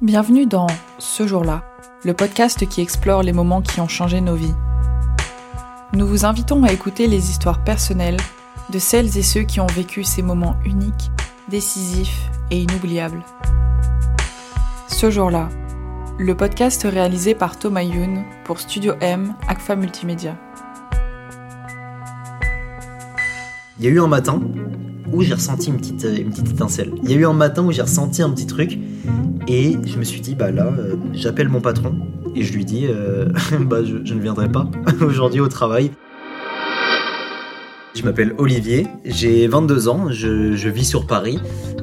Bienvenue dans Ce jour-là, le podcast qui explore les moments qui ont changé nos vies. Nous vous invitons à écouter les histoires personnelles de celles et ceux qui ont vécu ces moments uniques, décisifs et inoubliables. Ce jour-là, le podcast réalisé par Thomas Youn pour Studio M, ACFA Multimédia. Il y a eu un matin où j'ai ressenti une petite, une petite étincelle. Il y a eu un matin où j'ai ressenti un petit truc et je me suis dit, bah là, euh, j'appelle mon patron et je lui dis, euh, bah je, ne viendrai pas aujourd'hui au travail. Je m'appelle Olivier, j'ai 22 ans, je, vis sur Paris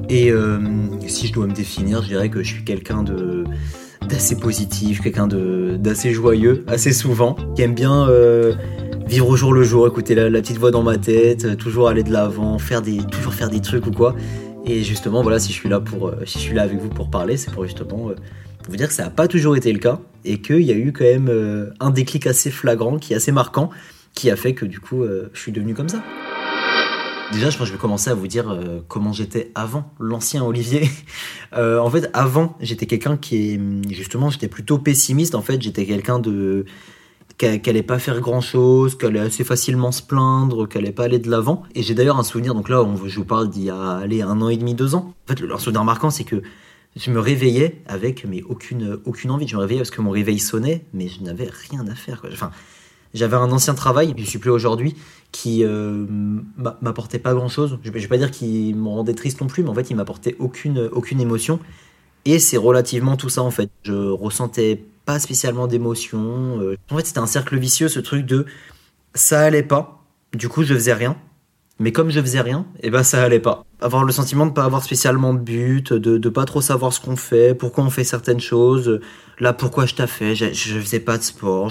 et euh, si je dois me définir, je dirais que je suis quelqu'un de d'assez positif, quelqu'un d'assez joyeux, assez souvent, qui aime bien vivre au jour le jour, écouter la, petite voix dans ma tête, toujours aller de l'avant, faire des, toujours faire des trucs ou quoi. Et justement, voilà, si je suis là pour, euh, je suis là avec vous pour parler, c'est pour justement euh, vous dire que ça n'a pas toujours été le cas et qu'il y a eu quand même euh, un déclic assez flagrant, qui est assez marquant, qui a fait que du coup, je suis devenu comme ça. Déjà, je pense que je vais commencer à vous dire comment j'étais avant l'ancien Olivier. en fait, avant, j'étais quelqu'un qui est justement, j'étais plutôt pessimiste. En fait, j'étais quelqu'un de qu'elle n'allait pas faire grand chose, qu'elle allait assez facilement se plaindre, qu'elle allait pas aller de l'avant. Et j'ai d'ailleurs un souvenir, donc là, on, je vous parle d'il y a un an et demi, deux ans. En fait, le, souvenir marquant, c'est que je me réveillais avec mais aucune, aucune envie. Je me réveillais parce que mon réveil sonnait, mais je n'avais rien à faire. Enfin, j'avais un ancien travail, je suis plus aujourd'hui, qui euh, m'apportait pas grand chose. Je, ne vais pas dire qu'il me rendait triste non plus, mais en fait, il m'apportait aucune, aucune émotion. Et c'est relativement tout ça en fait. Je ressentais pas spécialement d'émotion. Euh. En fait, c'était un cercle vicieux, ce truc de ça allait pas, du coup je faisais rien. Mais comme je faisais rien, et eh ben ça allait pas. Avoir le sentiment de pas avoir spécialement de but, de, de pas trop savoir ce qu'on fait, pourquoi on fait certaines choses. Là, pourquoi je t'ai fait, je, je, faisais pas de sport.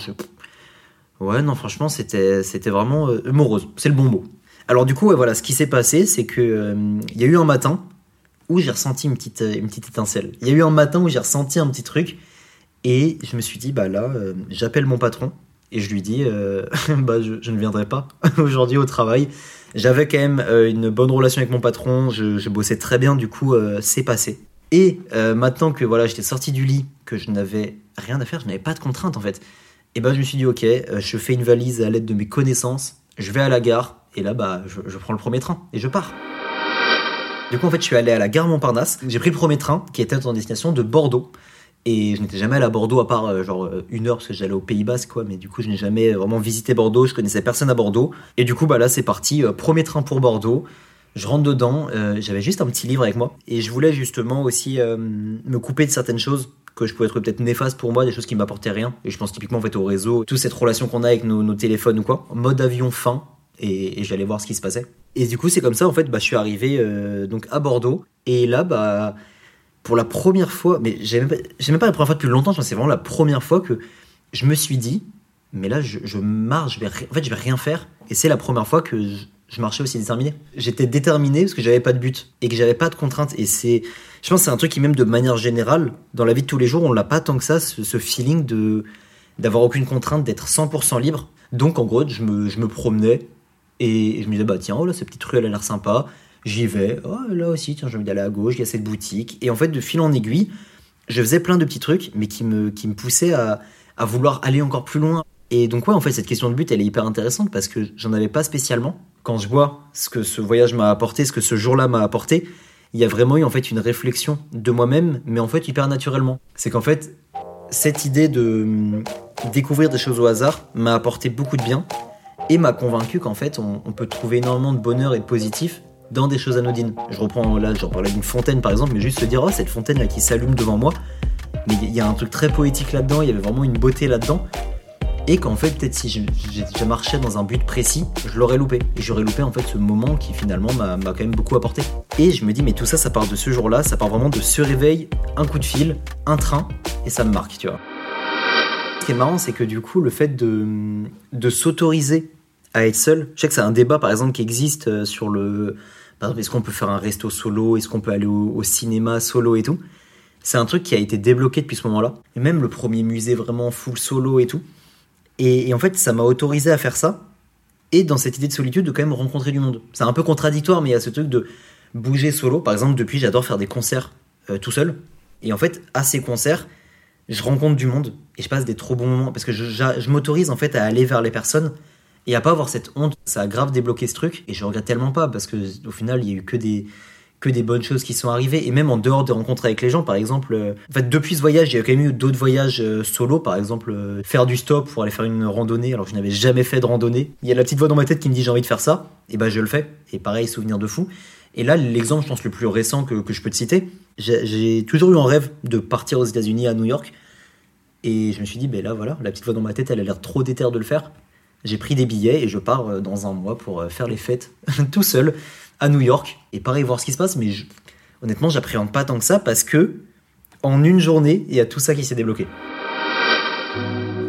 Ouais, non, franchement, c'était c'était vraiment euh, morose. C'est le bon mot. Alors du coup, voilà, ce qui s'est passé, c'est que euh, il y a eu un matin où j'ai ressenti une petite une petite étincelle. Il y a eu un matin où j'ai ressenti un petit truc et je me suis dit, bah là, euh, j'appelle mon patron et je lui dis, euh, bah je, ne viendrai pas aujourd'hui au travail. J'avais quand même euh, une bonne relation avec mon patron, je, bossais très bien, du coup, c'est passé. Et maintenant que voilà, j'étais sorti du lit, que je n'avais rien à faire, je n'avais pas de contraintes en fait, et ben je me suis dit, ok, je fais une valise à l'aide de mes connaissances, je vais à la gare, et là, bah, je, je prends le premier train et je pars. Du coup, en fait, je suis allé à la gare Montparnasse. J'ai pris le premier train qui était en destination de Bordeaux. Et je n'étais jamais allé à Bordeaux à part euh, genre euh, une heure parce que j'allais au Pays Basque quoi. Mais du coup je n'ai jamais vraiment visité Bordeaux. Je connaissais personne à Bordeaux. Et du coup bah là c'est parti. Euh, premier train pour Bordeaux. Je rentre dedans. J'avais juste un petit livre avec moi et je voulais justement aussi me couper de certaines choses que je pouvais trouver peut-être néfastes pour moi, des choses qui m'apportaient rien. Et je pense typiquement en fait au réseau, toute cette relation qu'on a avec nos, téléphones ou quoi. Mode avion fin. Et, et j'allais voir ce qui se passait. Et du coup c'est comme ça en fait bah je suis arrivé donc à Bordeaux et là bah pour la première fois, mais j'ai même, même, pas la première fois depuis longtemps, c'est vraiment la première fois que je me suis dit, mais là je, marche, je vais, en fait je vais rien faire, et c'est la première fois que je, marchais aussi déterminé. J'étais déterminé parce que j'avais pas de but et que j'avais pas de contraintes, et c'est, je pense c'est un truc qui même de manière générale, dans la vie de tous les jours, on l'a pas tant que ça, ce, feeling de d'avoir aucune contrainte, d'être 100% libre. Donc en gros, je me, je me promenais et je me disais, bah tiens, oh là, cette petite rue, elle a l'air sympa. J'y vais, oh, là aussi, tiens, j'ai envie d'aller à gauche, il y a cette boutique. Et en fait, de fil en aiguille, je faisais plein de petits trucs, mais qui me, qui me poussaient à, à vouloir aller encore plus loin. Et donc, ouais, en fait, cette question de but, elle est hyper intéressante parce que j'en avais pas spécialement. Quand je vois ce que ce voyage m'a apporté, ce que ce jour-là m'a apporté, il y a vraiment eu en fait une réflexion de moi-même, mais en fait hyper naturellement. C'est qu'en fait, cette idée de hum, découvrir des choses au hasard m'a apporté beaucoup de bien et m'a convaincu qu'en fait, on, on, peut trouver énormément de bonheur et de positif dans des choses anodines. Je reprends là, j'en parlais d'une fontaine par exemple, mais juste se dire, oh, cette fontaine là qui s'allume devant moi, mais il y a un truc très poétique là-dedans, il y avait vraiment une beauté là-dedans. Et qu'en fait, peut-être si je, marchais dans un but précis, je l'aurais loupé. J'aurais loupé en fait ce moment qui finalement m'a quand même beaucoup apporté. Et je me dis, mais tout ça, ça part de ce jour-là, ça part vraiment de ce réveil, un coup de fil, un train, et ça me marque, tu vois. Ce qui est marrant, c'est que du coup, le fait de, de s'autoriser à être seul, je sais que c'est un débat par exemple qui existe euh, sur le, est-ce qu'on peut faire un resto solo? Est-ce qu'on peut aller au, cinéma solo et tout? C'est un truc qui a été débloqué depuis ce moment-là. Et même le premier musée vraiment full solo et tout. Et, en fait, ça m'a autorisé à faire ça. Et dans cette idée de solitude, de quand même rencontrer du monde. C'est un peu contradictoire, mais il y a ce truc de bouger solo. Par exemple, depuis, j'adore faire des concerts euh, tout seul. Et en fait, à ces concerts, je rencontre du monde et je passe des trop bons moments parce que je, je m'autorise en fait à aller vers les personnes et à pas avoir cette honte. Ça a grave débloqué ce truc et je regrette tellement pas parce que au final, il y a eu que des que des bonnes choses qui sont arrivées. Et même en dehors des rencontres avec les gens par exemple euh, depuis ce voyage il y a quand même eu d'autres voyages euh, solo. Par exemple euh, faire du stop pour aller faire une randonnée alors que je n'avais jamais fait de randonnée. Il y a la petite voix dans ma tête qui me dit j'ai envie de faire ça. Et ben je le fais. Et pareil souvenir de fou. Et là l'exemple je pense le plus récent que, que je peux te citer j'ai toujours eu un rêve de partir aux États-Unis à New York. Et je me suis dit ben là voilà la petite voix dans ma tête elle a l'air trop déterre de le faire j'ai pris des billets et je pars dans un mois pour faire les fêtes tout seul à New York et pareil voir ce qui se passe. Mais honnêtement, j'appréhende pas tant que ça parce que en une journée, il y a tout ça qui s'est débloqué.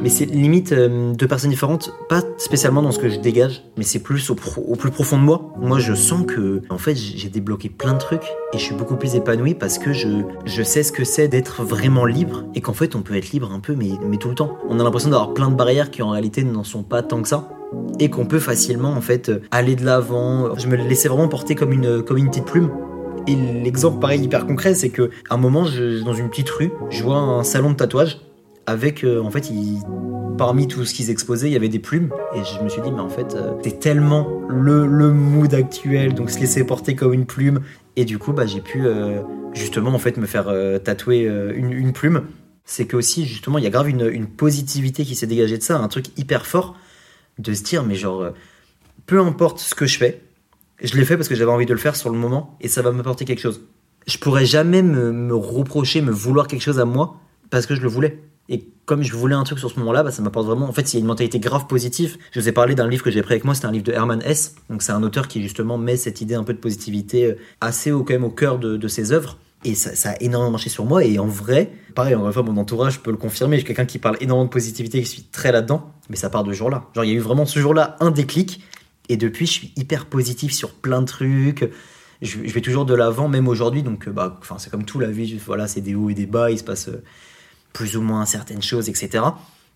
Mais c'est limite euh, deux personnes différentes, pas spécialement dans ce que je dégage, mais c'est plus au, plus profond de moi. Moi, je sens que, en fait, j'ai débloqué plein de trucs et je suis beaucoup plus épanoui parce que je, je sais ce que c'est d'être vraiment libre et qu'en fait, on peut être libre un peu, mais, mais tout le temps. On a l'impression d'avoir plein de barrières qui en réalité n'en sont pas tant que ça et qu'on peut facilement en fait aller de l'avant. Je me laissais vraiment porter comme une, comme une petite plume. Et l'exemple pareil hyper concret, c'est que un moment, dans une petite rue, je vois un salon de tatouage avec euh, en fait, parmi tout ce qu'ils exposaient, il y avait des plumes et je me suis dit mais en fait, euh, c'est tellement le, le mood actuel, donc se laisser porter comme une plume. Et du coup, bah, j'ai pu euh, justement en fait me faire tatouer une, une, plume. C'est que aussi justement, il y a grave une, une positivité qui s'est dégagée de ça, un truc hyper fort de se dire, mais genre, euh, peu importe ce que je fais, je l'ai fait parce que j'avais envie de le faire sur le moment et ça va m'apporter quelque chose. Je pourrais jamais me, reprocher, me vouloir quelque chose à moi parce que je le voulais. Et comme je voulais un truc sur ce moment-là, bah, ça m'apporte vraiment. En fait, il y a une mentalité grave positive. Je vous ai parlé d'un livre que j'ai pris avec moi, c'est un livre de Herman Hesse. Donc, c'est un auteur qui justement met cette idée un peu de positivité euh, assez au, quand même au cœur de, ses œuvres. Et ça, a énormément marché sur moi. Et en vrai, pareil, en vrai, mon entourage peut le confirmer. J'ai quelqu'un qui parle énormément de positivité, qui suis très là-dedans. Mais ça part de ce jour-là. Genre, il y a eu vraiment ce jour-là un déclic. Et depuis, je suis hyper positif sur plein de trucs. Je, vais toujours de l'avant, même aujourd'hui. Donc, euh, bah, c'est comme tout la vie. Voilà, c'est des hauts et des bas. Il se passe euh, plus ou moins certaines choses, etc.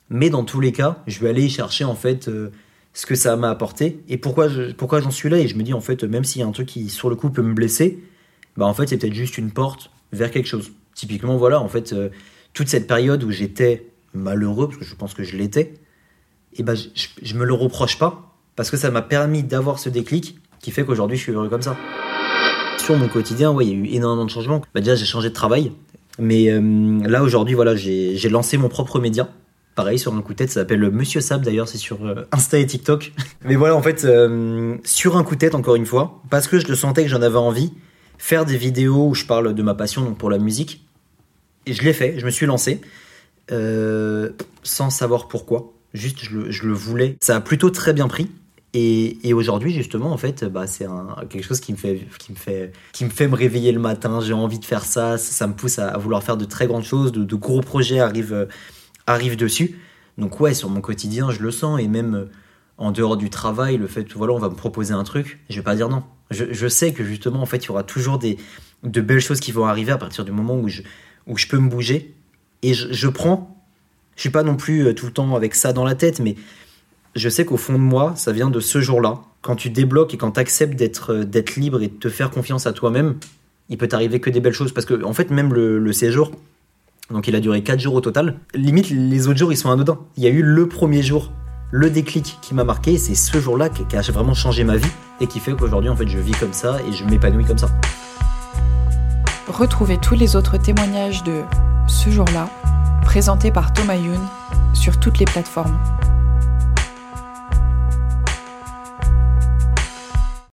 Mais dans tous les cas, je vais aller chercher en fait euh, ce que ça m'a apporté et pourquoi pourquoi j'en suis là. Et je me dis en fait, même s'il y a un truc qui sur le coup peut me blesser, bah en fait c'est peut-être juste une porte vers quelque chose. Typiquement voilà, en fait euh, toute cette période où j'étais malheureux parce que je pense que je l'étais, et bah je, je, me le reproche pas parce que ça m'a permis d'avoir ce déclic qui fait qu'aujourd'hui je suis heureux comme ça. Sur mon quotidien, ouais, il y a eu énormément de changements. Bah déjà j'ai changé de travail, mais euh, là aujourd'hui voilà j'ai lancé mon propre média pareil sur un coup de tête, ça s'appelle Monsieur Sab d'ailleurs, c'est sur euh, Insta et TikTok. Mais voilà, en fait, sur un coup de tête encore une fois, parce que je le sentais que j'en avais envie, faire des vidéos où je parle de ma passion pour la musique. Et je l'ai fait, je me suis lancé, euh, sans savoir pourquoi. Juste, je le, voulais. Ça a plutôt très bien pris. Et, aujourd'hui, justement, en fait, bah, c'est quelque chose qui me, fait, qui, me fait, qui me fait me réveiller le matin. J'ai envie de faire ça. Ça, me pousse à, vouloir faire de très grandes choses. De, gros projets arrivent, arrivent dessus. Donc, ouais, sur mon quotidien, je le sens. Et même en dehors du travail, le fait voilà, on va me proposer un truc, je vais pas dire non. Je, sais que justement, en fait, il y aura toujours des, de belles choses qui vont arriver à partir du moment où je, où je peux me bouger. Et je, prends, je suis pas non plus euh, tout le temps avec ça dans la tête, mais je sais qu'au fond de moi, ça vient de ce jour-là. Quand tu débloques et quand tu acceptes d'être, euh, d'être libre et de te faire confiance à toi-même, il peut t'arriver que des belles choses. Parce que, fait, même le, le séjour, donc il a duré 4 jours au total, limite les autres jours ils sont anodins. Il y a eu le premier jour le déclic qui m'a marqué, c'est ce jour-là qui a vraiment changé ma vie et qui fait qu'aujourd'hui en fait je vis comme ça et je m'épanouis comme ça. Retrouvez tous les autres témoignages de ce jour-là présentés par Thomas Youn sur toutes les plateformes.